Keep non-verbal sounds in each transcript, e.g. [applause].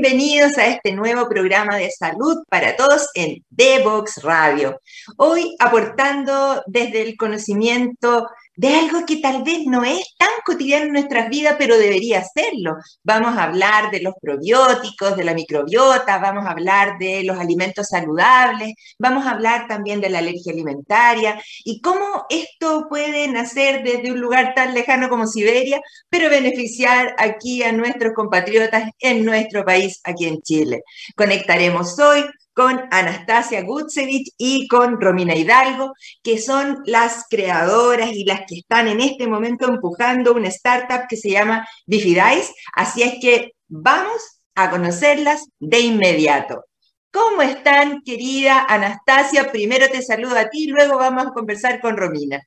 bienvenidos a este nuevo programa de salud para todos en Devox Radio. Hoy aportando desde el conocimiento de algo que tal vez no es tan cotidiano en nuestras vidas, pero debería serlo. Vamos a hablar de los probióticos, de la microbiota, vamos a hablar de los alimentos saludables, vamos a hablar también de la alergia alimentaria y cómo esto puede nacer desde un lugar tan lejano como Siberia, pero beneficiar aquí a nuestros compatriotas en nuestro país, aquí en Chile. Conectaremos hoy con Anastasia Gutsevich y con Romina Hidalgo, que son las creadoras y las que están en este momento empujando una startup que se llama Bifidice. Así es que vamos a conocerlas de inmediato. ¿Cómo están, querida Anastasia? Primero te saludo a ti, luego vamos a conversar con Romina.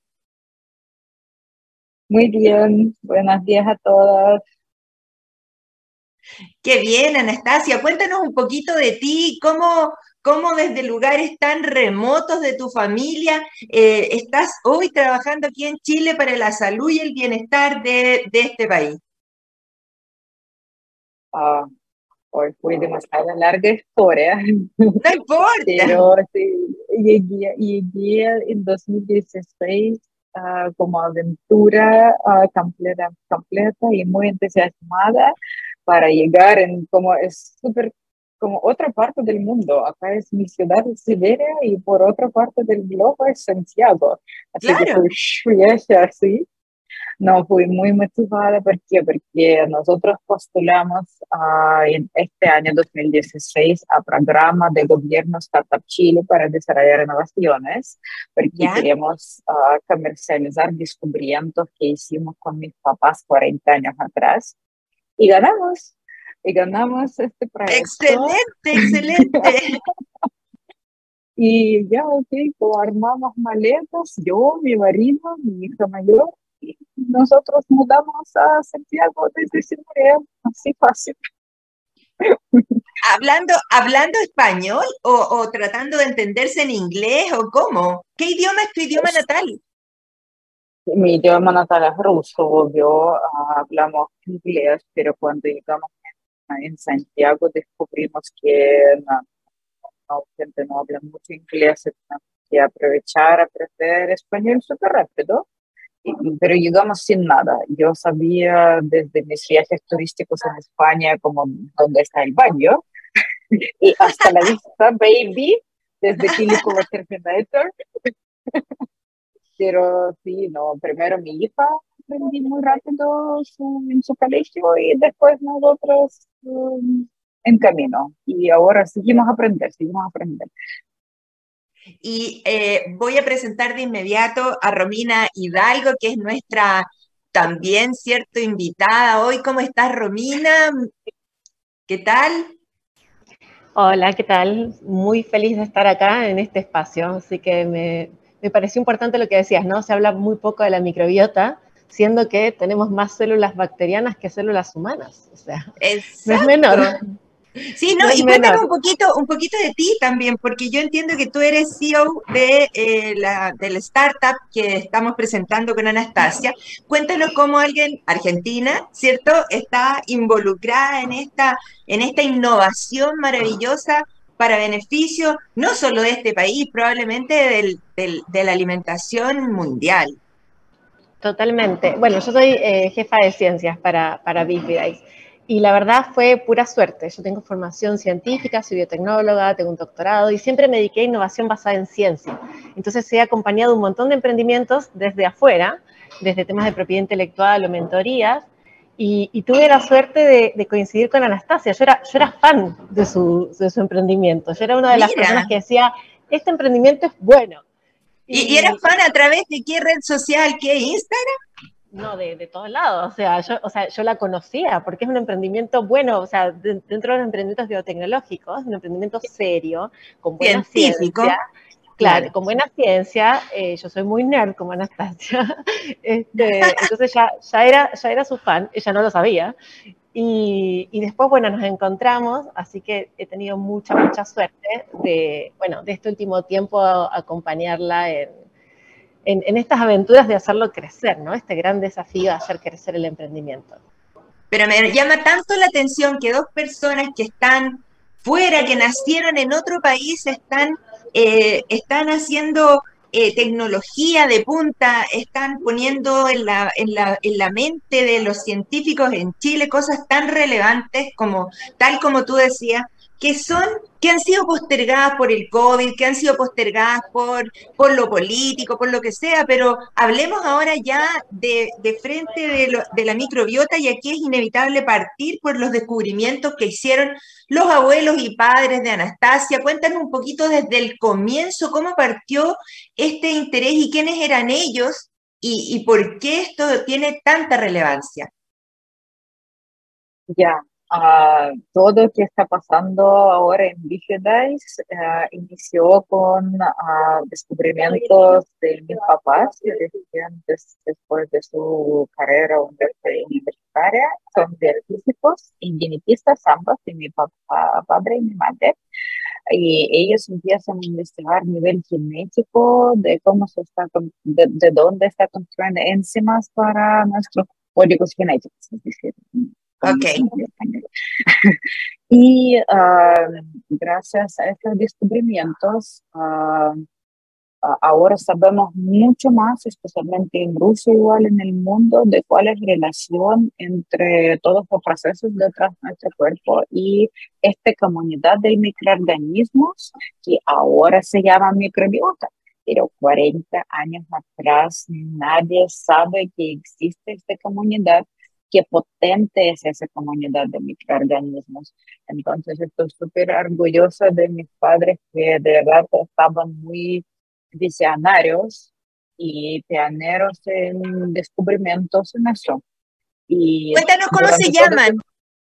Muy bien, buenos días a todas. Qué bien, Anastasia. Cuéntanos un poquito de ti, cómo, cómo desde lugares tan remotos de tu familia eh, estás hoy trabajando aquí en Chile para la salud y el bienestar de, este país. Ah, hoy fue demasiado larga historia. No importa. Pero sí, llegué, llegué en 2016 ah, como aventura uh, completa, completa y muy entusiasmada para llegar en como es súper como otra parte del mundo. Acá es mi ciudad de Siberia y por otra parte del globo es Santiago. Así que fui [laughs] así. No, fui muy motivada. ¿Por qué? Porque nosotros postulamos uh, en este año 2016 a programa de gobierno Startup Chile para desarrollar innovaciones, porque queremos uh, comercializar descubrimientos que hicimos con mis papás 40 años atrás y ganamos, y ganamos este proyecto. Excelente, excelente. [laughs] y ya, ok, pues armamos maletas, yo, mi marido, mi hija mayor, y nosotros mudamos a Santiago desde Siberia, así fácil. [laughs] ¿Hablando, ¿Hablando español o, o, tratando de entenderse en inglés o cómo? ¿Qué idioma es tu idioma pues natal? Mi idioma natal es ruso, obvio, hablamos inglés, pero cuando llegamos en Santiago descubrimos que no, no, gente no habla mucho inglés, tenemos que aprovechar, aprender español súper rápido. pero llegamos sin nada. Yo sabía desde mis viajes turísticos en España como dónde está el baño [laughs] y hasta la vista, baby, desde Chile como Terminator. Pero sí, no, primero mi hija aprendí muy rápido en su colegio y después nosotros um, en camino. Y ahora seguimos a aprender, seguimos a aprender. Y eh, voy a presentar de inmediato a Romina Hidalgo, que es nuestra también, ¿cierto?, invitada hoy. ¿Cómo estás, Romina? ¿Qué tal? Hola, ¿qué tal? Muy feliz de estar acá en este espacio, así que me, me pareció importante lo que decías, ¿no? Se habla muy poco de la microbiota, siendo que tenemos más células bacterianas que células humanas. O sea, no es menor. Sí, no, y cuéntame un poquito, un poquito de ti también, porque yo entiendo que tú eres CEO de eh, la del startup que estamos presentando con Anastasia. Cuéntanos cómo alguien, Argentina, ¿cierto?, está involucrada en esta, en esta innovación maravillosa para beneficio no solo de este país, probablemente de la alimentación mundial. Totalmente. Bueno, yo soy eh, jefa de ciencias para, para y la verdad fue pura suerte. Yo tengo formación científica, soy biotecnóloga, tengo un doctorado y siempre me dediqué a innovación basada en ciencia. Entonces he acompañado un montón de emprendimientos desde afuera, desde temas de propiedad intelectual o mentorías, y, tuve la suerte de, coincidir con Anastasia. Yo era, yo era fan de su, de su emprendimiento. Yo era una de las personas que decía, este emprendimiento es bueno. ¿Y, eras fan a través de qué red social? ¿Qué Instagram? No, de, de, todos lados. O sea, yo, o sea, yo la conocía porque es un emprendimiento bueno, o sea, dentro de los emprendimientos biotecnológicos, un emprendimiento serio, con buena Científico. ciencia. Claro, con buena ciencia, eh, yo soy muy nerd como Anastasia, [laughs] este, entonces ya, ya, era, ya era su fan, ella no lo sabía, y, y, después, bueno, nos encontramos, así que he tenido mucha, mucha suerte de, bueno, de este último tiempo acompañarla en, en, en, estas aventuras de hacerlo crecer, ¿no? Este gran desafío de hacer crecer el emprendimiento. pero me llama tanto la atención que dos personas que están fuera, que nacieron en otro país, están, eh, están haciendo eh, tecnología de punta, están poniendo en la, en, la, en la mente de los científicos en Chile cosas tan relevantes como, tal como tú decías, que son, que han sido postergadas por el COVID, que han sido postergadas por, por lo político, por lo que sea, pero hablemos ahora ya de, de frente de, la microbiota y aquí es inevitable partir por los descubrimientos que hicieron los abuelos y padres de Anastasia. Cuéntanos un poquito desde el comienzo cómo partió este interés y quiénes eran ellos y, y por qué esto tiene tanta relevancia. Ya, Uh, todo lo que está pasando ahora en Digidice uh, inició con uh, descubrimientos de mis papás que decían des, después de su carrera universitaria, son de físicos y genetistas ambos, mi papá, padre y mi madre. Y ellos empiezan a investigar a nivel genético de cómo se está, de, de dónde está construyendo enzimas para nuestros códigos genéticos, es decir, Ok. [laughs] y uh, gracias a estos descubrimientos, uh, ahora sabemos mucho más, especialmente en Rusia, igual en el mundo, de cuál es la relación entre todos los procesos detrás de nuestro cuerpo y esta comunidad de microorganismos que ahora se llama microbiota. Pero 40 años atrás nadie sabe que existe esta comunidad qué potente es esa comunidad de microorganismos. Entonces estoy súper orgullosa de mis padres que de verdad estaban muy visionarios y pioneros en descubrimientos en eso. Y Cuéntanos cómo se llaman.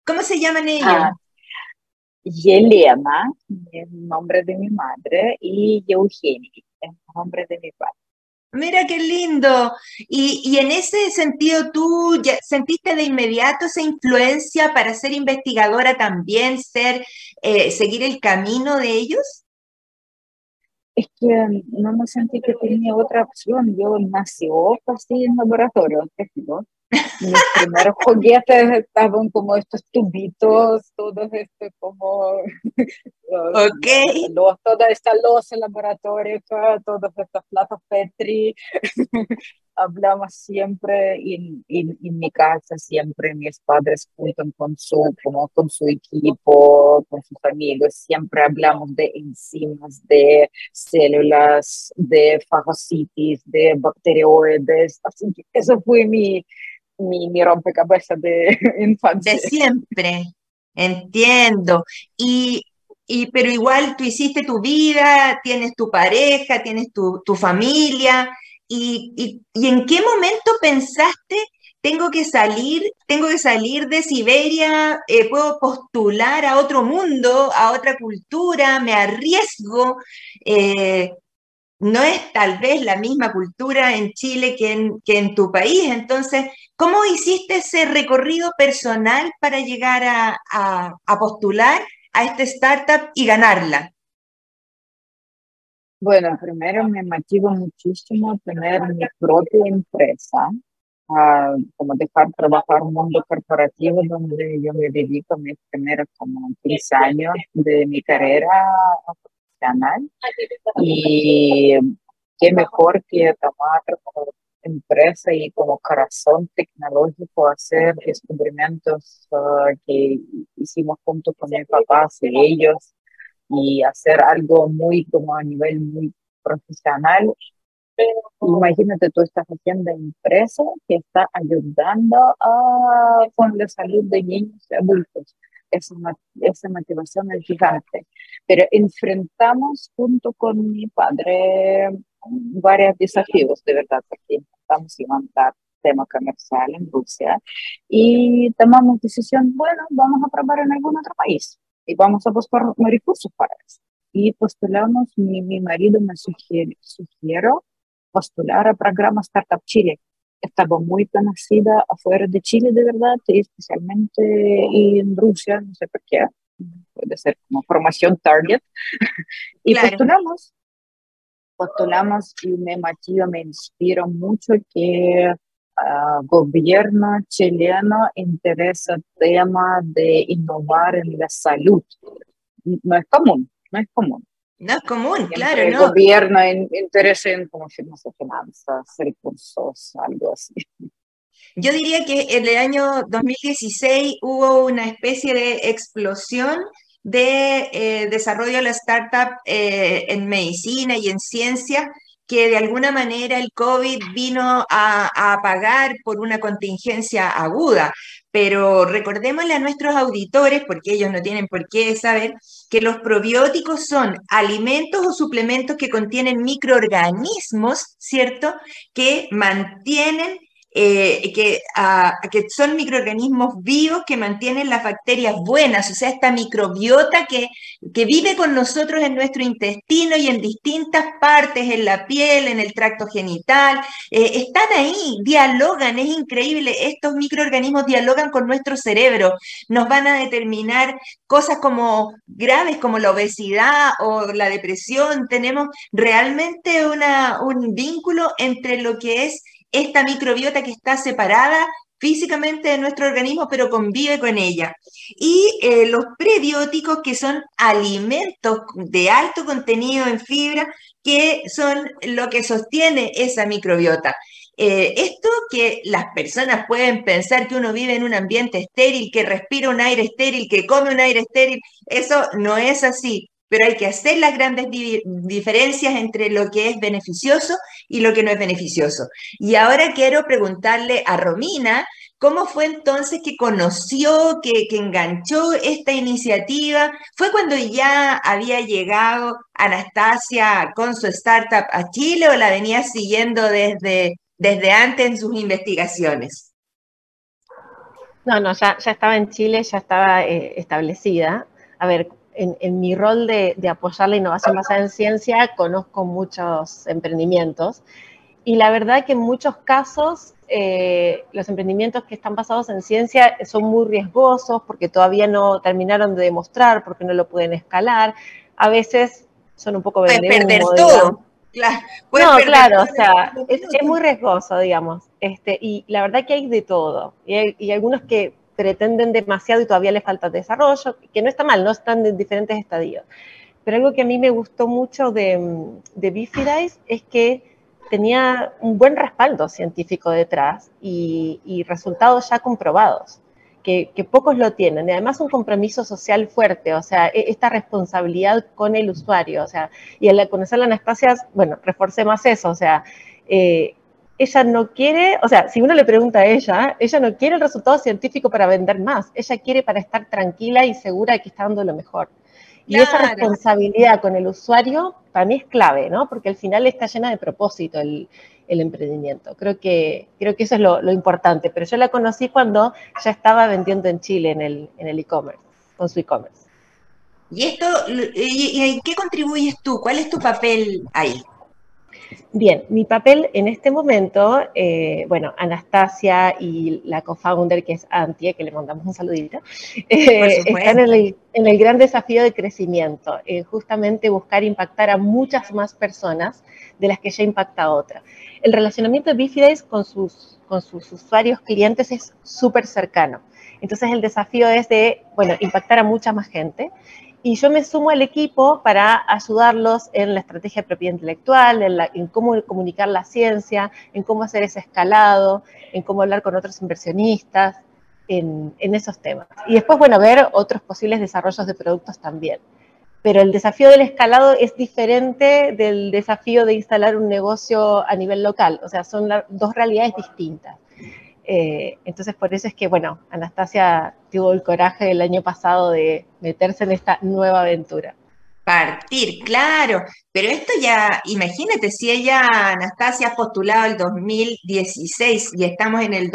¿Cómo se llaman ellos? Ah, Yelena, es el nombre de mi madre, y Eugenia, el nombre de mi padre. Mira qué lindo. Y, en ese sentido, ¿tú sentiste de inmediato esa influencia para ser investigadora también, ser, eh, seguir el camino de ellos? Es que no me sentí que tenía otra opción. Yo nací así en laboratorio, ¿no? Mis primeros juguetes estaban como estos tubitos, todos estos como... [laughs] Ok. Los, toda esta losa laboratorio, todos estos platos Petri. [laughs] Hablamos siempre en, en, en, mi casa, siempre mis padres juntan con su, como con su equipo, con sus amigos, siempre hablamos de enzimas, de células, de fagocitis, de bacterioides, así que eso fue mi, mi, mi rompecabezas de [laughs] infancia. De siempre, entiendo. Y, y, pero igual tú hiciste tu vida, tienes tu pareja, tienes tu, tu familia. Y, y, y, en qué momento pensaste, tengo que salir, tengo que salir de Siberia, eh, puedo postular a otro mundo, a otra cultura, me arriesgo? Eh, no es tal vez la misma cultura en Chile que en, que en tu país. Entonces, ¿cómo hiciste ese recorrido personal para llegar a, a, a postular a esta startup y ganarla? Bueno, primero me motivó muchísimo tener mi propia empresa, uh, como dejar trabajar un mundo corporativo donde yo me dedico a mis primeros como 10 años de mi carrera canal. Y qué mejor que tomar como empresa y como corazón tecnológico hacer descubrimientos uh, que hicimos junto con mis papás y ellos y hacer algo muy como a nivel muy profesional. Imagínate, tú estás haciendo empresa que está ayudando a, con la salud de niños y adultos esa, esa motivación es gigante. Pero enfrentamos junto con mi padre varios desafíos, de verdad, porque intentamos levantar tema comercial en Rusia y tomamos decisión, bueno, vamos a probar en algún otro país y vamos a buscar recursos para eso. Y postulamos, mi, mi marido me sugiere, sugiero postular a programa Startup Chile, estaba muy conocida afuera de Chile, de verdad, y especialmente en Rusia, no sé por qué, puede ser como formación target, [laughs] y postulamos, postulamos y me motiva, me inspira mucho que gobierno chileno interesa el tema de innovar en la salud. No es común, no es común. No es común, claro, El ¿no? gobierno in- interesa en como firmas de finanzas, recursos, algo así. Yo diría que en el año 2016 hubo una especie de explosión de eh, desarrollo de la startup eh, en medicina y en ciencia, que de alguna manera el COVID vino a, a apagar por una contingencia aguda. Pero recordémosle a nuestros auditores, porque ellos no tienen por qué saber, que los probióticos son alimentos o suplementos que contienen microorganismos, ¿cierto? Que mantienen eh, que, son microorganismos vivos que mantienen las bacterias buenas, o sea, esta microbiota que, que vive con nosotros en nuestro intestino y en distintas partes, en la piel, en el tracto genital, eh, están ahí, dialogan, es increíble, estos microorganismos dialogan con nuestro cerebro, nos van a determinar cosas como graves como la obesidad o la depresión, tenemos realmente una, un vínculo entre lo que es esta microbiota que está separada físicamente de nuestro organismo, pero convive con ella. Y eh, los prebióticos, que son alimentos de alto contenido en fibra, que son lo que sostiene esa microbiota. Eh, esto que las personas pueden pensar que uno vive en un ambiente estéril, que respira un aire estéril, que come un aire estéril, eso no es así pero hay que hacer las grandes di diferencias entre lo que es beneficioso y lo que no es beneficioso. Y ahora quiero preguntarle a Romina, ¿cómo fue entonces que conoció, que, que enganchó esta iniciativa? ¿Fue cuando ya había llegado Anastasia con su startup a Chile o la venía siguiendo desde, desde antes en sus investigaciones? No, no, ya, ya estaba en Chile, ya estaba eh, establecida. A ver, en, en, mi rol de, de, apoyar la innovación basada en ciencia, conozco muchos emprendimientos y la verdad que en muchos casos eh, los emprendimientos que están basados en ciencia son muy riesgosos porque todavía no terminaron de demostrar, porque no lo pueden escalar. A veces son un poco Pueden perder humo, todo. Claro, no, claro, o sea, es, es, muy riesgoso, digamos. Este, y la verdad que hay de todo. Y hay, y algunos que pretenden demasiado y todavía les falta desarrollo, que no está mal, no están en diferentes estadios. Pero algo que a mí me gustó mucho de, de Bifidice es que tenía un buen respaldo científico detrás y, resultados ya comprobados, que, pocos lo tienen. Y además un compromiso social fuerte, o sea, esta responsabilidad con el usuario, o sea, y al conocer la Anastasia, bueno, reforcé más eso, o sea, eh, ella no quiere, o sea, si uno le pregunta a ella, ella no quiere el resultado científico para vender más, ella quiere para estar tranquila y segura de que está dando lo mejor. Y claro. esa responsabilidad con el usuario para mí es clave, ¿no? Porque al final está llena de propósito el, el emprendimiento. Creo que, creo que eso es lo, lo, importante. Pero yo la conocí cuando ya estaba vendiendo en Chile en el en el e-commerce, con su e-commerce. ¿Y esto, y, y, qué contribuyes tú? ¿Cuál es tu papel ahí? Bien, mi papel en este momento, eh, bueno, Anastasia y la co-founder que es Antie, que le mandamos un saludito, eh, están en el, en el, gran desafío de crecimiento, eh, justamente buscar impactar a muchas más personas de las que ya impacta a otra. El relacionamiento de Bifidace con sus, con sus usuarios clientes es súper cercano. Entonces el desafío es de, bueno, impactar a mucha más gente y yo me sumo al equipo para ayudarlos en la estrategia de propiedad intelectual, en, cómo comunicar la ciencia, en cómo hacer ese escalado, en cómo hablar con otros inversionistas, en, esos temas. Y después, bueno, ver otros posibles desarrollos de productos también. Pero el desafío del escalado es diferente del desafío de instalar un negocio a nivel local, o sea, son dos realidades distintas. Eh, entonces, por eso es que, bueno, Anastasia tuvo el coraje el año pasado de meterse en esta nueva aventura. Partir, claro, pero esto ya, imagínate, si ella, Anastasia, ha postulado el 2016 y estamos en el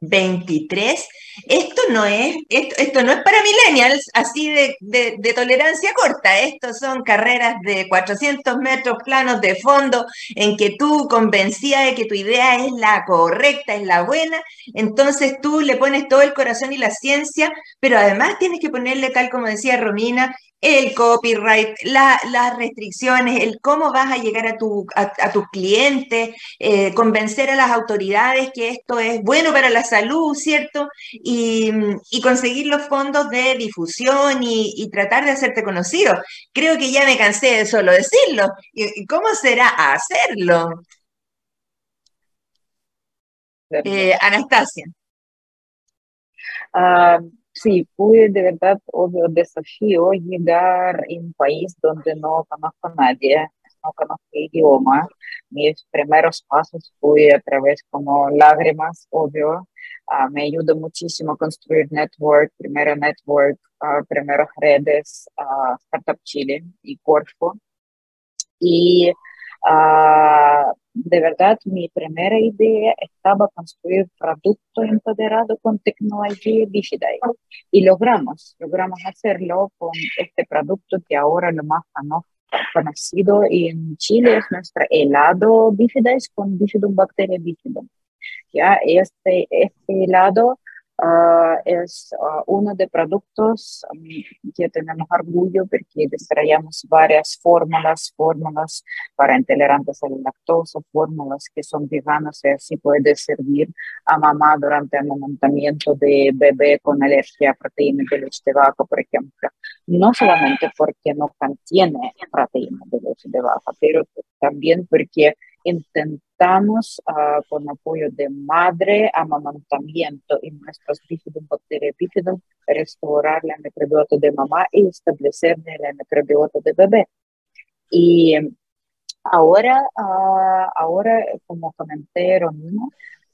2023, esto no es, esto no es para millennials, así de, de, de, tolerancia corta, esto son carreras de 400 metros planos de fondo, en que tú convencida de que tu idea es la correcta, es la buena, entonces tú le pones todo el corazón y la ciencia, pero además tienes que ponerle, tal como decía Romina, el copyright, las restricciones, el cómo vas a llegar a, tu, a, tus clientes, eh, convencer a las autoridades que esto es bueno para la salud, ¿cierto? Y, conseguir los fondos de difusión y, tratar de hacerte conocido. Creo que ya me cansé de solo decirlo. ¿Y cómo será hacerlo? Eh, Anastasia. Ah, sí, fue de verdad obvio desafío llegar en un país donde no conozco a nadie, no conozco el idioma. Mis primeros pasos fue a través como lágrimas, obvio. Ah, me ayudó muchísimo a construir network, primero network, uh, primeras redes, Startup Chile y Corfo. Y de verdad, mi primera idea estaba construir producto empoderado con tecnología digital y logramos, logramos hacerlo con este producto que ahora lo más conocido en Chile es nuestro helado bifidais con bifidum bacteria bifidum. Ya este, este helado Uh, es uh, uno de productos um, que tenemos orgullo porque desarrollamos varias fórmulas, fórmulas para intolerantes a la lactosa, fórmulas que son veganas y así puede servir a mamá durante el amamantamiento de bebé con alergia a proteína de leche de vaca, por ejemplo. No solamente porque no contiene proteína de leche de vaca, pero también porque intentamos uh, con apoyo de madre amamantamiento en nuestros bífidos bacterias bífidos restaurar la microbiota de mamá y establecer la microbiota de bebé. Y ahora, uh, ahora como comenté Romina,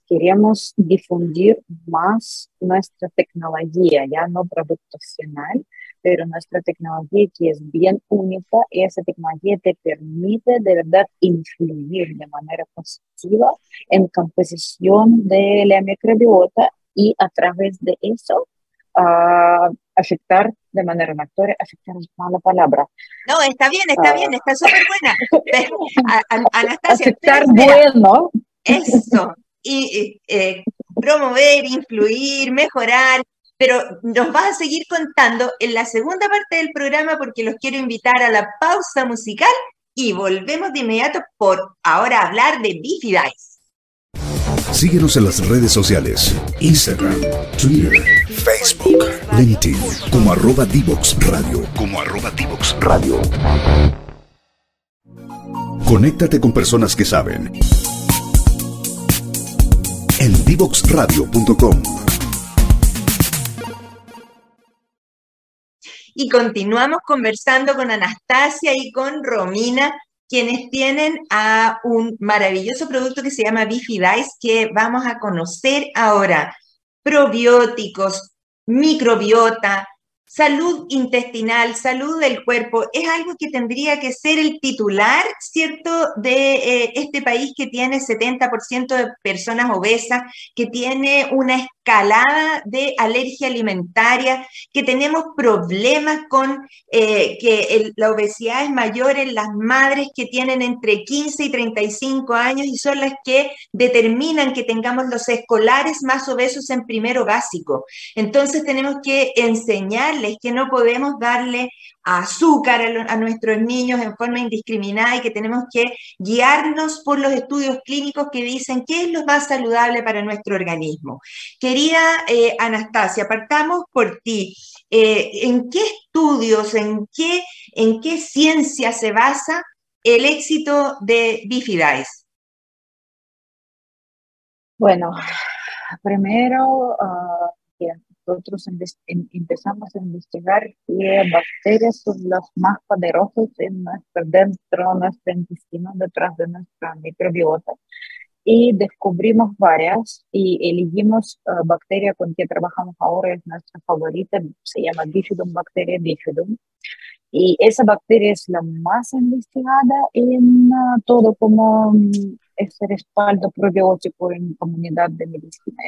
queremos difundir más nuestra tecnología, ya no producto final, pero nuestra tecnología que es bien única, esa tecnología te permite de verdad influir de manera positiva en composición de la microbiota y a través de eso uh, afectar de manera natural, afectar es mala palabra. No, está bien, está bien, está súper buena. [laughs] Anastasia, afectar bueno. Eso, y eh, promover, influir, mejorar, pero nos vas a seguir contando en la segunda parte del programa porque los quiero invitar a la pausa musical y volvemos de inmediato por ahora hablar de Bifidice. Síguenos en las redes sociales, Instagram, Twitter, Facebook, LinkedIn, como arroba Divox Radio, como arroba Divox Radio. Conéctate con personas que saben. En divoxradio.com y continuamos conversando con Anastasia y con Romina, quienes tienen a un maravilloso producto que se llama Bifidice, que vamos a conocer ahora. Probióticos, microbiota, salud intestinal, salud del cuerpo, es algo que tendría que ser el titular, ¿cierto?, de eh, este país que tiene 70% de personas obesas, que tiene una escalada de alergia alimentaria, que tenemos problemas con eh, que la obesidad es mayor en las madres que tienen entre 15 y 35 años y son las que determinan que tengamos los escolares más obesos en primero básico. Entonces tenemos que enseñarles que no podemos darle azúcar a, nuestros niños en forma indiscriminada y que tenemos que guiarnos por los estudios clínicos que dicen qué es lo más saludable para nuestro organismo. Querida eh, Anastasia, partamos por ti. Eh, ¿En qué estudios, en qué, en qué ciencia se basa el éxito de Bifidice? Bueno, primero, uh, nosotros empezamos a investigar qué bacterias son las más poderosas en nuestro, dentro de nuestro intestino, detrás de nuestra microbiota. Y descubrimos varias y elegimos uh, bacteria con que trabajamos ahora, es nuestra favorita, se llama Bifidum bacteria bifidum. Y esa bacteria es la más investigada en uh, todo como um, ese respaldo probiótico en comunidad de medicina.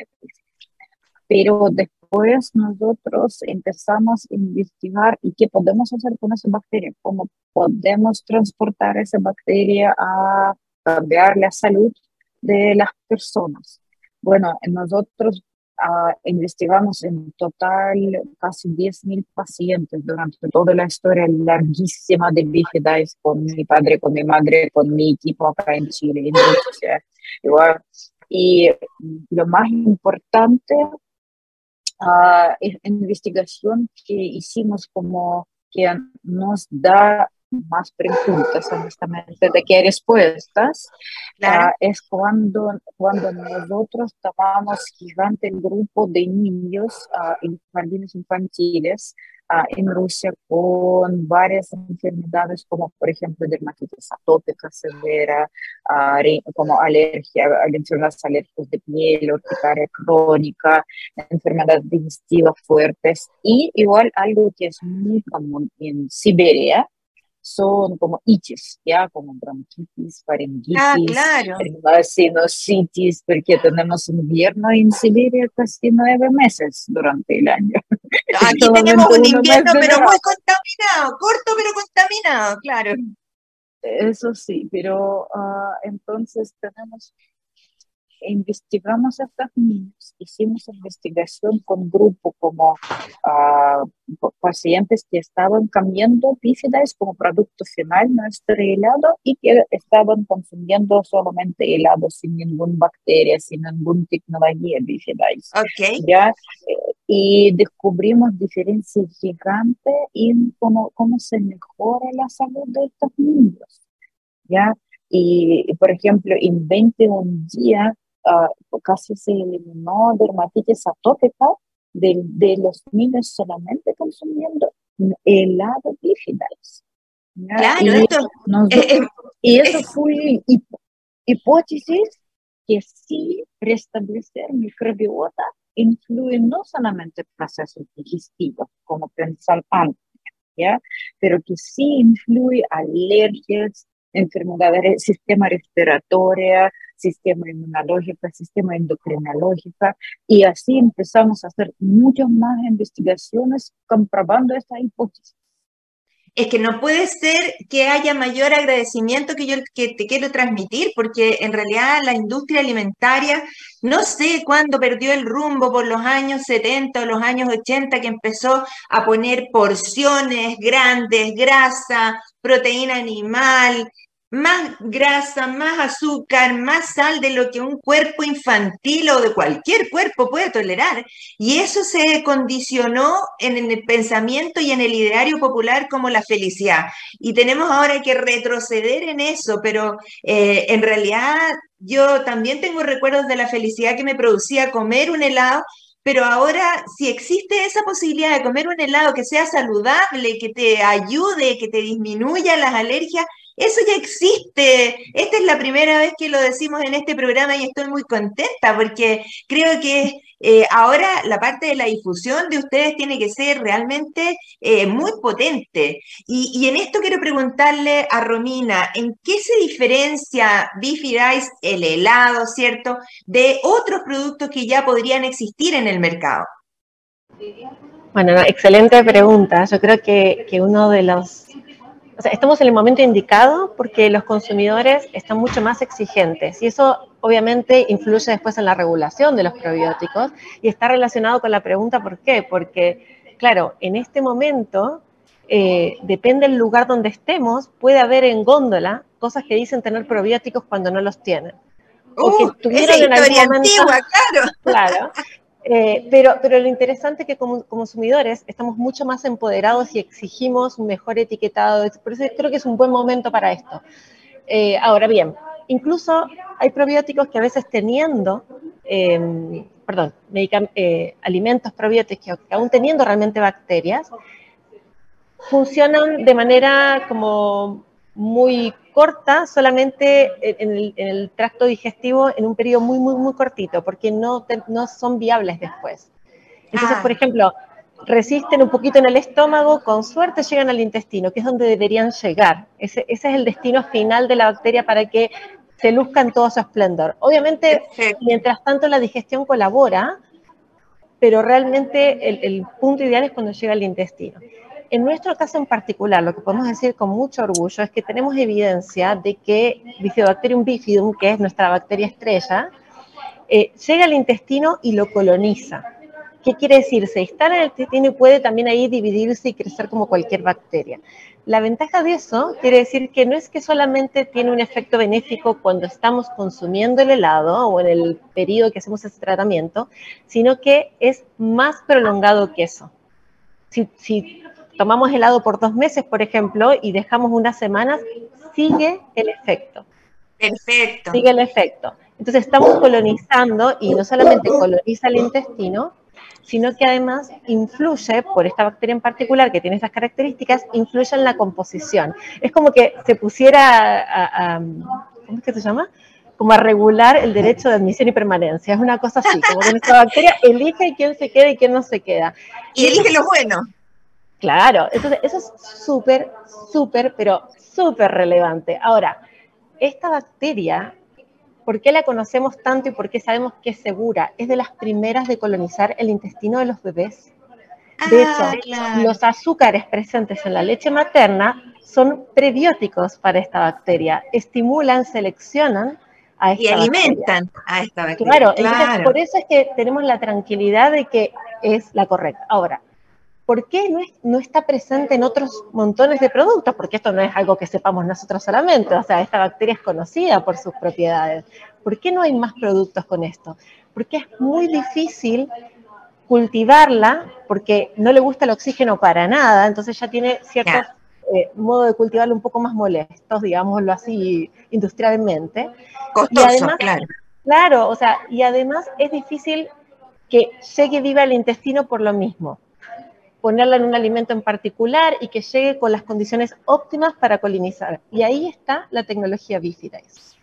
Pero después pues nosotros empezamos a investigar y qué podemos hacer con esa bacteria, cómo podemos transportar esa bacteria a cambiar la salud de las personas. Bueno, nosotros Uh, investigamos en total casi 10.000 pacientes durante toda la historia larguísima de Bifidais con mi padre, con mi madre, con mi equipo acá en Chile. Igual. Y lo más importante uh, es investigación que hicimos como que nos da más preguntas, honestamente, de qué respuestas, claro. uh, es cuando, cuando nosotros tomamos gigante el grupo de niños uh, en jardines infantiles uh, en Rusia con varias enfermedades como por ejemplo dermatitis atópica severa, como alergia, enfermedades alérgicas de piel, urticaria crónica, enfermedades digestivas fuertes y igual algo que es muy común en Siberia, son como itis, ya como bronquitis, faringitis, ah, claro. sinusitis, porque tenemos invierno en Siberia casi nueve meses durante el año. Aquí [laughs] tenemos un invierno pero muy contaminado, corto pero contaminado, claro. Eso sí, pero uh, entonces tenemos investigamos a estos niños, hicimos investigación con grupo como uh, pacientes que estaban cambiando bífidas como producto final nuestro helado y que estaban consumiendo solamente helado sin ninguna bacteria, sin ninguna tecnología bífidas. Okay. ¿ya? y descubrimos diferencias gigantes en cómo, cómo se mejora la salud de estos niños. ¿ya? Y, por ejemplo, en 21 días uh, casi se eliminó dermatitis atópica de, de, los niños solamente consumiendo helado bifidais. Claro, y, esto, eh, y eso fue hipótesis que sí restablecer microbiota influye no solamente el proceso digestivo, como pensaban antes, ¿ya? pero que sí influye alergias, enfermedades sistema respiratorio, sistema inmunológico, sistema endocrinológico, y así empezamos a hacer muchas más investigaciones comprobando esta hipótesis. Es que no puede ser que haya mayor agradecimiento que yo que te quiero transmitir, porque en realidad la industria alimentaria, no sé cuándo perdió el rumbo por los años 70 o los años 80, que empezó a poner porciones grandes, grasa, proteína animal, más grasa, más azúcar, más sal de lo que un cuerpo infantil o de cualquier cuerpo puede tolerar. Y eso se condicionó en el pensamiento y en el ideario popular como la felicidad. Y tenemos ahora que retroceder en eso, pero eh, en realidad yo también tengo recuerdos de la felicidad que me producía comer un helado pero ahora, si existe esa posibilidad de comer un helado que sea saludable, que te ayude, que te disminuya las alergias, eso ya existe. Esta es la primera vez que lo decimos en este programa y estoy muy contenta porque creo que eh, ahora la parte de la difusión de ustedes tiene que ser realmente eh, muy potente. Y, en esto quiero preguntarle a Romina, ¿en qué se diferencia Bifi el helado, ¿cierto?, de otros productos que ya podrían existir en el mercado. Bueno, excelente pregunta. Yo creo que, que uno de los o sea, estamos en el momento indicado porque los consumidores están mucho más exigentes y eso obviamente influye después en la regulación de los probióticos y está relacionado con la pregunta ¿por qué? Porque, claro, en este momento, eh, depende del lugar donde estemos, puede haber en góndola cosas que dicen tener probióticos cuando no los tienen. Uh, esa historia antigua, claro. Claro. Eh, pero, pero lo interesante es que como consumidores estamos mucho más empoderados y exigimos un mejor etiquetado. Por eso creo que es un buen momento para esto. Eh, ahora bien, incluso hay probióticos que a veces teniendo, em, perdón, eh, alimentos probióticos que aún teniendo realmente bacterias, funcionan de manera como muy corta solamente en el, tracto digestivo en un periodo muy, muy, muy cortito, porque no, no son viables después. Entonces, por ah. ejemplo, resisten un poquito en el estómago, con suerte llegan al intestino, que es donde deberían llegar. Ese, ese es el destino final de la bacteria para que se luzca en todo su esplendor. Obviamente, mientras tanto la digestión colabora, pero realmente el, el punto ideal es cuando llega al intestino. En nuestro caso en particular, lo que podemos decir con mucho orgullo es que tenemos evidencia de que Bifidobacterium bifidum, que es nuestra bacteria estrella, eh, llega al intestino y lo coloniza. ¿Qué quiere decir? Se instala en el intestino y puede también ahí dividirse y crecer como cualquier bacteria. La ventaja de eso quiere decir que no es que solamente tiene un efecto benéfico cuando estamos consumiendo el helado o en el periodo que hacemos ese tratamiento, sino que es más prolongado que eso. Si, si tomamos helado por dos meses, por ejemplo, y dejamos unas semanas, sigue el efecto. Perfecto. Sigue el efecto. Entonces estamos colonizando y no solamente coloniza el intestino, sino que además influye, por esta bacteria en particular que tiene esas características, influye en la composición. Es como que se pusiera a, ¿cómo es que se llama? Como a regular el derecho de admisión y permanencia. Es una cosa así, como que nuestra bacteria elige quién se queda y quién no se queda. Y elige lo bueno. Claro, entonces eso es súper, súper, pero súper relevante. Ahora, esta bacteria ¿Por qué la conocemos tanto y por qué sabemos que es segura? Es de las primeras de colonizar el intestino de los bebés. De Ah, hecho, claro. los azúcares presentes en la leche materna son prebióticos para esta bacteria. Estimulan, seleccionan a esta Y bacteria. alimentan a esta bacteria. Claro, entonces claro. por eso es que tenemos la tranquilidad de que es la correcta. Ahora, ¿por qué no, es- no está presente en otros montones de productos? Porque esto no es algo que sepamos nosotros solamente, o sea, esta bacteria es conocida por sus propiedades. ¿Por qué no hay más productos con esto? Porque es muy difícil cultivarla, porque no le gusta el oxígeno para nada, entonces ya tiene ciertos eh, modos de cultivarlo un poco más molestos, digámoslo así, industrialmente. Costoso, además- claro. Claro, o sea, y además es difícil que llegue viva al intestino por lo mismo. Ponerla en un alimento en particular y que llegue con las condiciones óptimas para colinizar. Y ahí está la tecnología Bifidace.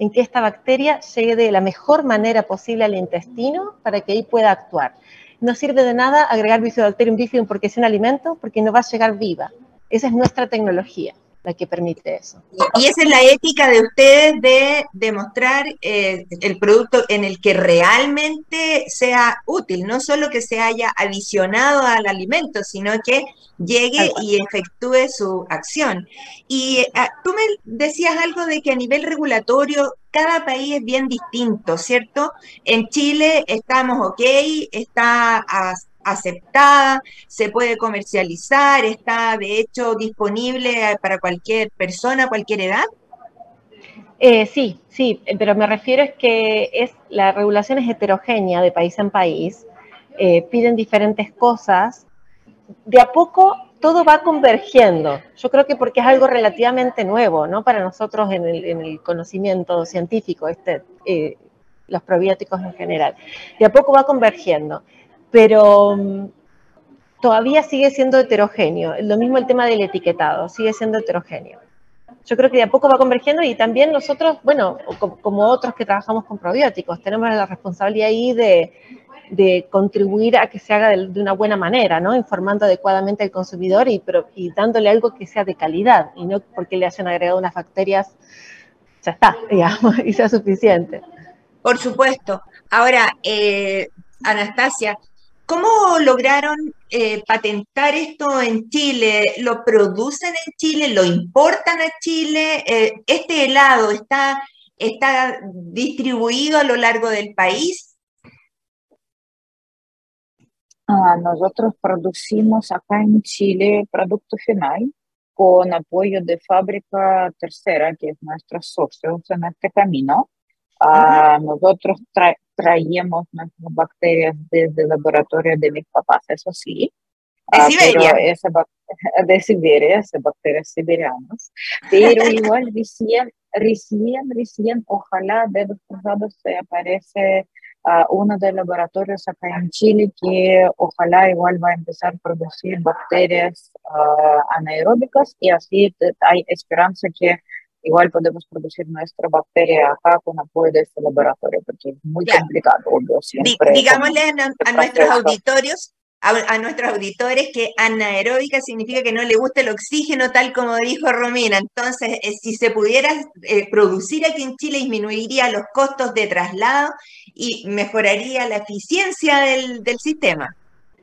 En que esta bacteria llegue de la mejor manera posible al intestino para que ahí pueda actuar. No sirve de nada agregar Bifidobacterium bifidum porque es un alimento, porque no va a llegar viva. Esa es nuestra tecnología la que permite eso. Y esa es la ética de ustedes de demostrar eh, el producto en el que realmente sea útil, no solo que se haya adicionado al alimento, sino que llegue y efectúe su acción. Y ah, tú me decías algo de que a nivel regulatorio cada país es bien distinto, ¿cierto? En Chile estamos ok, está as- aceptada, se puede comercializar, está de hecho disponible para cualquier persona, cualquier edad. Eh, sí, sí, eh, pero me refiero es que es, la regulación es heterogénea de país en país, eh, piden diferentes cosas, de a poco todo va convergiendo. Yo creo que porque es algo relativamente nuevo, ¿no? Para nosotros en el, en el conocimiento científico, este, los probióticos en general. De a poco va convergiendo, pero mm, todavía sigue siendo heterogéneo. Lo mismo el tema del etiquetado, sigue siendo heterogéneo yo creo que de a poco va convergiendo y también nosotros, bueno, co- como otros que trabajamos con probióticos, tenemos la responsabilidad ahí de, de contribuir a que se haga de una buena manera, ¿no? Informando adecuadamente al consumidor y, pero, y dándole algo que sea de calidad y no porque le hayan agregado unas bacterias, ya está, [laughs] digamos, y sea suficiente. Por supuesto. Ahora, eh, Anastasia, ¿cómo lograron eh, patentar esto en Chile? ¿Lo producen en Chile? ¿Lo importan a Chile? Eh, ¿Este helado está, está distribuido a lo largo del país? Ah, nosotros producimos acá en Chile producto final con apoyo de Fábrica Tercera, que es nuestro socio en este camino. Ah, nosotros tra- traemos nuestras bacterias desde el laboratorio de mis papás, eso sí. De Ah, Siberia. pero esa [laughs] de Siberia, esas bacterias siberianas. Pero [laughs] igual recién, recién, recién, ojalá de los cruzados se aparece ah, uno de los laboratorios acá en Chile que ojalá igual va a empezar a producir bacterias ah, anaeróbicas y así hay esperanza que igual podemos producir nuestra bacteria acá con apoyo de este laboratorio porque es muy Claro. complicado, obvio, Di- siempre. digámosle a, no- a nuestros auditorios, a, a nuestros auditores que anaeróbica significa que no le gusta el oxígeno, tal como dijo Romina. Entonces, eh, si se pudiera eh, producir aquí en Chile, disminuiría los costos de traslado y mejoraría la eficiencia del, del sistema.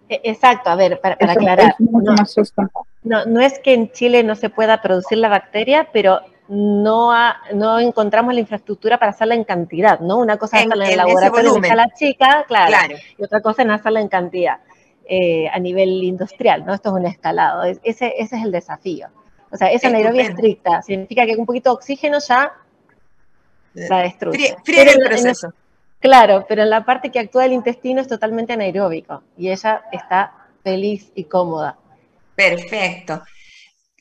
E- Exacto, a ver, para, aclarar, no, no, no es que en Chile no se pueda producir la bacteria, pero no, no encontramos la infraestructura para hacerla en cantidad, ¿no? Una cosa es hacerla en, el laboratorio en la chica, claro, y otra cosa es hacerla en cantidad eh, a nivel industrial, ¿no? Esto es un escalado, ese, ese es el desafío. O sea, esa anaerobia estricta significa que un poquito de oxígeno ya la destruye. Fría el proceso. claro, pero en la parte que actúa el intestino es totalmente anaeróbico y ella está feliz y cómoda. Perfecto.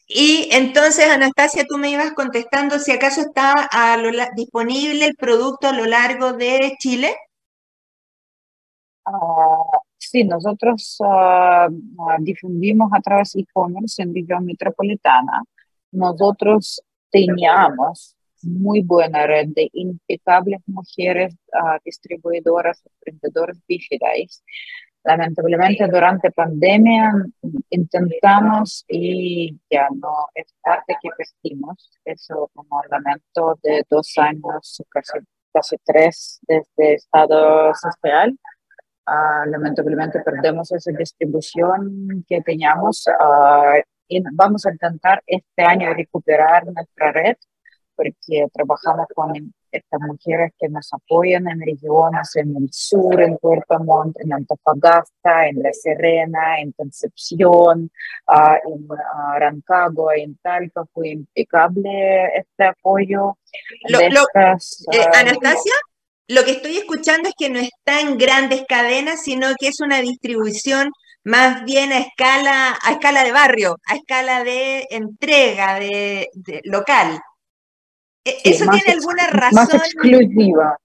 Y entonces, Anastasia, tú me ibas contestando si acaso está disponible el producto a lo largo de Chile. Ah, sí, nosotros ah, difundimos a través de e-commerce en región metropolitana. Nosotros teníamos muy buena red de impecables mujeres distribuidoras, emprendedoras digitales lamentablemente durante pandemia intentamos y ya no es parte que vestimos. Eso como lamento de dos años, casi, casi tres desde estado social. Uh, lamentablemente perdemos esa distribución que teníamos uh, y vamos a intentar este año recuperar nuestra red porque trabajamos con estas mujeres que nos apoyan en regiones en el sur, en Puerto Montt, en Antofagasta, en La Serena, en Concepción, uh, en uh, Rancagua, en Talca. Fue impecable este apoyo. Lo, estas, eh, uh, Anastasia, lo que estoy escuchando es que no está en grandes cadenas, sino que es una distribución más bien a escala, a escala de barrio, a escala de entrega de, de local. E, ¿Eso tiene alguna razón? Más exclusiva.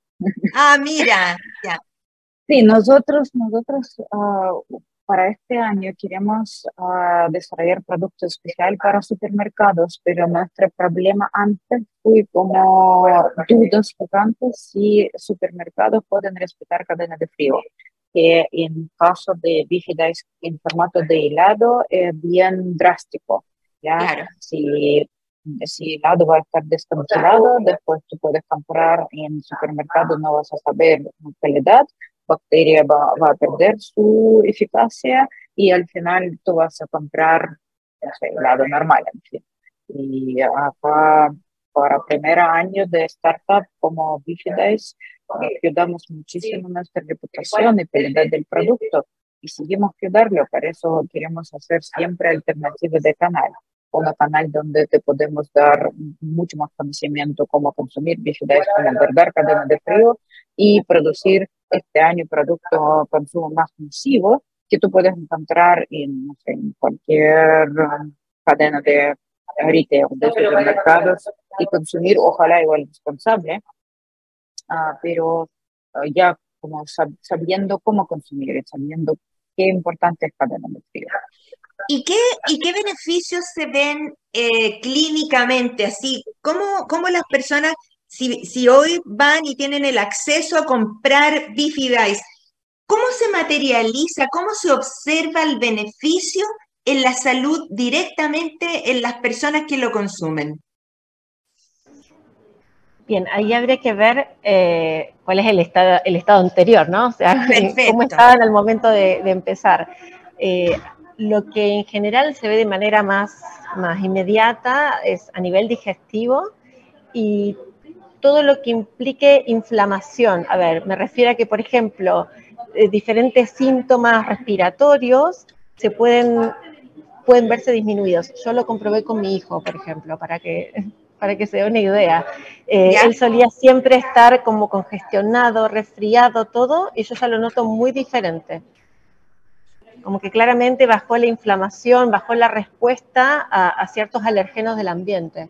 Ah, mira, Sí, nosotros, nosotros uh, para este año queremos uh, desarrollar productos especiales para supermercados, pero nuestro problema antes fue como dudas antes si supermercados pueden respetar cadena de frío que en caso de Vigidice en formato de helado es bien drástico. ¿ya? Claro. Si si el helado va a estar descongelado, después tú puedes comprar en supermercado, no vas a saber la calidad, bacteria va, va, a perder su eficacia y al final tú vas a comprar el helado normal. En fin. Y acá, para primer año de startup como Bifidays, cuidamos muchísimo nuestra reputación y calidad del producto y seguimos cuidarlo, por eso queremos hacer siempre alternativas de canal un canal donde te podemos dar mucho más conocimiento cómo consumir bifidez, cómo guardar cadena de frío y producir este año producto consumo más masivo que tú puedes encontrar en, en cualquier um, cadena de retail, de supermercados y consumir, ojalá igual responsable, uh, pero uh, ya como sabiendo cómo consumir, sabiendo qué importante es cadena de frío. ¿Y qué, ¿Y qué beneficios se ven eh, clínicamente así? ¿Cómo, ¿Cómo, las personas, si, si, hoy van y tienen el acceso a comprar Bifidice, cómo se materializa, cómo se observa el beneficio en la salud directamente en las personas que lo consumen? Bien, ahí habría que ver eh, cuál es el estado, el estado anterior, ¿no? O sea, [laughs] cómo estaba en el momento de, de empezar. Eh, lo que en general se ve de manera más, más inmediata es a nivel digestivo y todo lo que implique inflamación. A ver, me refiero a que, por ejemplo, eh, diferentes síntomas respiratorios se pueden, pueden verse disminuidos. Yo lo comprobé con mi hijo, por ejemplo, para que, [laughs] para que se dé una idea. Eh, él solía siempre estar como congestionado, resfriado, todo, y yo ya lo noto muy diferente como que claramente bajó la inflamación, bajó la respuesta a, ciertos alergenos del ambiente.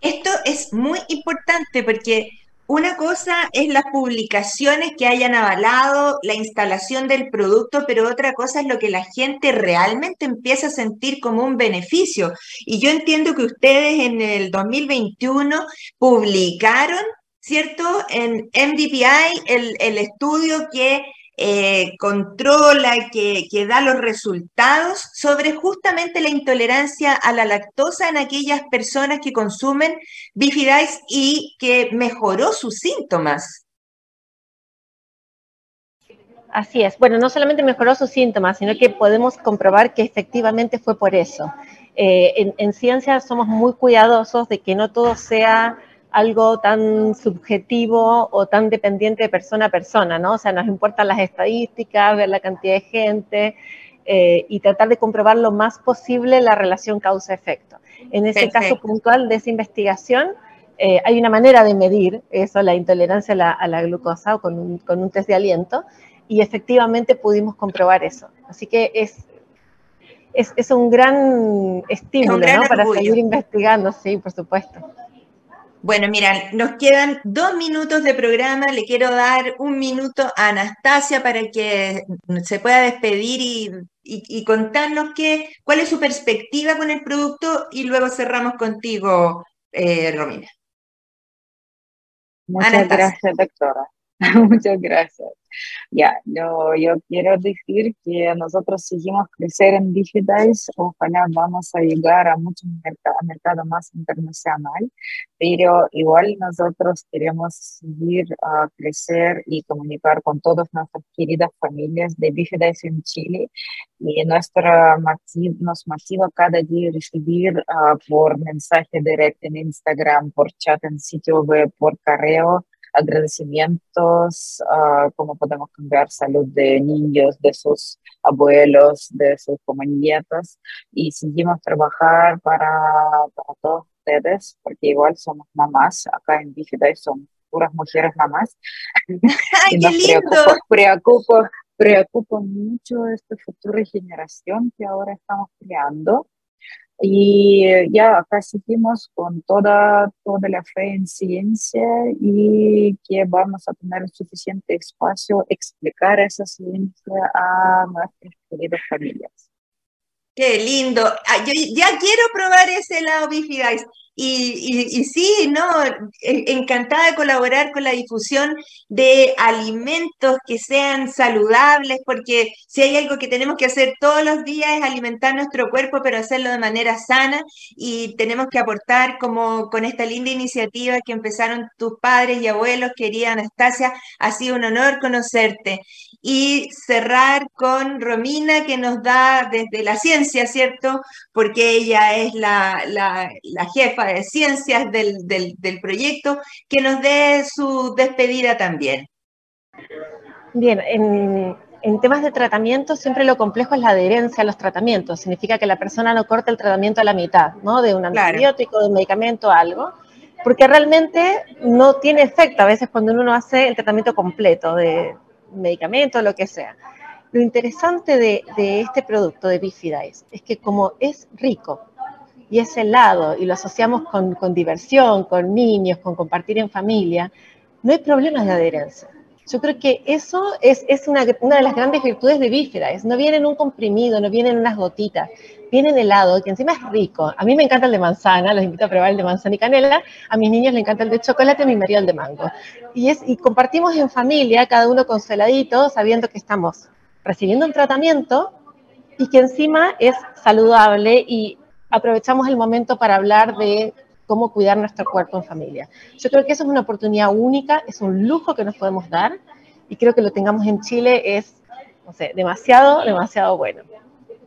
Esto es muy importante porque una cosa es las publicaciones que hayan avalado la instalación del producto, pero otra cosa es lo que la gente realmente empieza a sentir como un beneficio. Y yo entiendo que ustedes en el 2021 publicaron, ¿cierto? En MDPI el, el estudio que eh, controla, que, que, da los resultados sobre justamente la intolerancia a la lactosa en aquellas personas que consumen Bifidice y que mejoró sus síntomas. Así es. Bueno, no solamente mejoró sus síntomas, sino que podemos comprobar que efectivamente fue por eso. Eh, en, ciencia somos muy cuidadosos de que no todo sea algo tan subjetivo o tan dependiente de persona a persona, ¿no? O sea, nos importan las estadísticas, ver la cantidad de gente eh, y tratar de comprobar lo más posible la relación causa-efecto. En ese caso puntual de esa investigación, eh, hay una manera de medir eso, la intolerancia a la, glucosa o con un, test de aliento, y efectivamente pudimos comprobar eso. Así que es, es, un gran estímulo para seguir investigando, sí, por supuesto. Bueno, mira, nos quedan dos minutos de programa. Le quiero dar un minuto a Anastasia para que se pueda despedir y, contarnos qué, cuál es su perspectiva con el producto y luego cerramos contigo, eh, Romina. Muchas gracias, doctora. [laughs] Muchas gracias. Ya, yo, yo quiero decir que nosotros seguimos crecer en Digitize, ojalá vamos a llegar a muchos mercados, mercado más internacional, pero igual nosotros queremos seguir a crecer y comunicar con todas nuestras queridas familias de Digitize en Chile y nuestra nos motiva cada día recibir uh, por mensaje directo en Instagram, por chat en sitio web, por correo, agradecimientos, uh, cómo podemos cambiar salud de niños, de sus abuelos, de sus nietas y seguimos trabajar para, para todos ustedes, porque igual somos mamás, acá en Digital son puras mujeres mamás. [laughs] ¡Ay, qué lindo! Preocupa, preocupa mucho esta futura generación que ahora estamos creando y eh, ya acá seguimos con toda, toda la fe en ciencia y que vamos a tener suficiente espacio explicar esa ciencia a nuestras queridas familias. Qué lindo. Ah, yo ya quiero probar ese lado Bifidice. Y, y, sí, no, encantada de colaborar con la difusión de alimentos que sean saludables, porque si hay algo que tenemos que hacer todos los días es alimentar nuestro cuerpo, pero hacerlo de manera sana y tenemos que aportar como con esta linda iniciativa que empezaron tus padres y abuelos, querida Anastasia, ha sido un honor conocerte. Y cerrar con Romina, que nos da desde la ciencia, ¿cierto? Porque ella es la, la, la jefa de ciencias del, del, proyecto, que nos dé su despedida también. Bien, en, en, temas de tratamiento siempre lo complejo es la adherencia a los tratamientos. Significa que la persona no corta el tratamiento a la mitad, ¿no? De un antibiótico, de un medicamento, algo. Porque realmente no tiene efecto a veces cuando uno hace el tratamiento completo de medicamento, lo que sea. Lo interesante de, de este producto de Bifidice es que como es rico y ese lado, y lo asociamos con, diversión, con niños, con compartir en familia, no hay problemas de adherencia. Yo creo que eso es, una, de las grandes virtudes de Bífera. Es, no viene en un comprimido, no viene en unas gotitas, viene en helado, que encima es rico. A mí me encanta el de manzana, los invito a probar el de manzana y canela. A mis niños les encanta el de chocolate, a mi marido el de mango. Y, es, y compartimos en familia, cada uno con su heladito, sabiendo que estamos recibiendo un tratamiento y que encima es saludable y aprovechamos el momento para hablar de cómo cuidar nuestro cuerpo en familia. Yo creo que eso es una oportunidad única, es un lujo que nos podemos dar y creo que lo tengamos en Chile es, no sé, demasiado, demasiado bueno.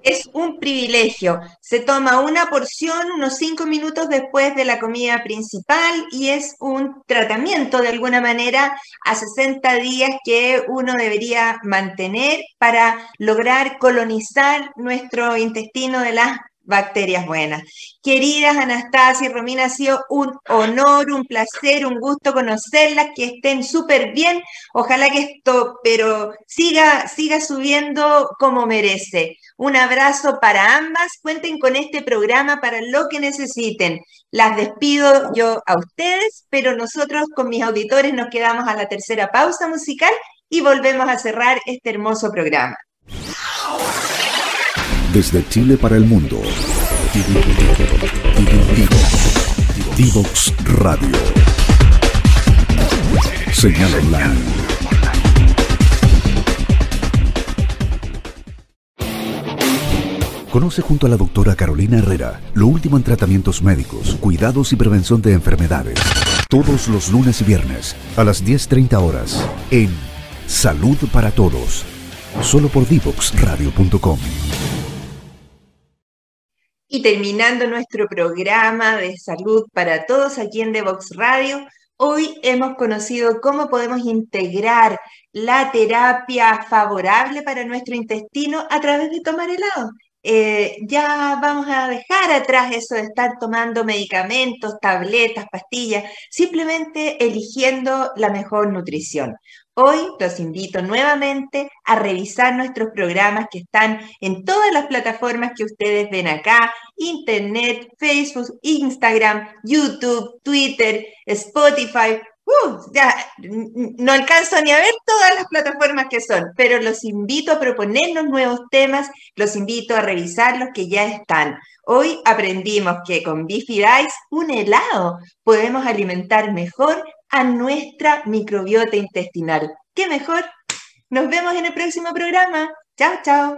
Es un privilegio. Se toma una porción unos cinco minutos después de la comida principal y es un tratamiento de alguna manera a 60 días que uno debería mantener para lograr colonizar nuestro intestino de las bacterias buenas. Queridas Anastasia y Romina, ha sido un honor, un placer, un gusto conocerlas, que estén súper bien. Ojalá que esto, pero siga, siga subiendo como merece. Un abrazo para ambas. Cuenten con este programa para lo que necesiten. Las despido yo a ustedes, pero nosotros con mis auditores nos quedamos a la tercera pausa musical y volvemos a cerrar este hermoso programa. Desde Chile para el mundo. Divox Radio. Señal online. Conoce junto a la doctora Carolina Herrera lo último en tratamientos médicos, cuidados y prevención de enfermedades. Todos los lunes y viernes a las 10.30 horas en Salud para Todos. Solo por Divoxradio.com. Y terminando nuestro programa de salud para todos aquí en Devox Radio, hoy hemos conocido cómo podemos integrar la terapia favorable para nuestro intestino a través de tomar helado. Eh, ya vamos a dejar atrás eso de estar tomando medicamentos, tabletas, pastillas, simplemente eligiendo la mejor nutrición. Hoy los invito nuevamente a revisar nuestros programas que están en todas las plataformas que ustedes ven acá, Internet, Facebook, Instagram, YouTube, Twitter, Spotify, Uh, ya no alcanzo ni a ver todas las plataformas que son, pero los invito a proponernos nuevos temas, los invito a revisar los que ya están. Hoy aprendimos que con Bifi un helado, podemos alimentar mejor a nuestra microbiota intestinal. ¿Qué mejor? Nos vemos en el próximo programa. Chao, chao.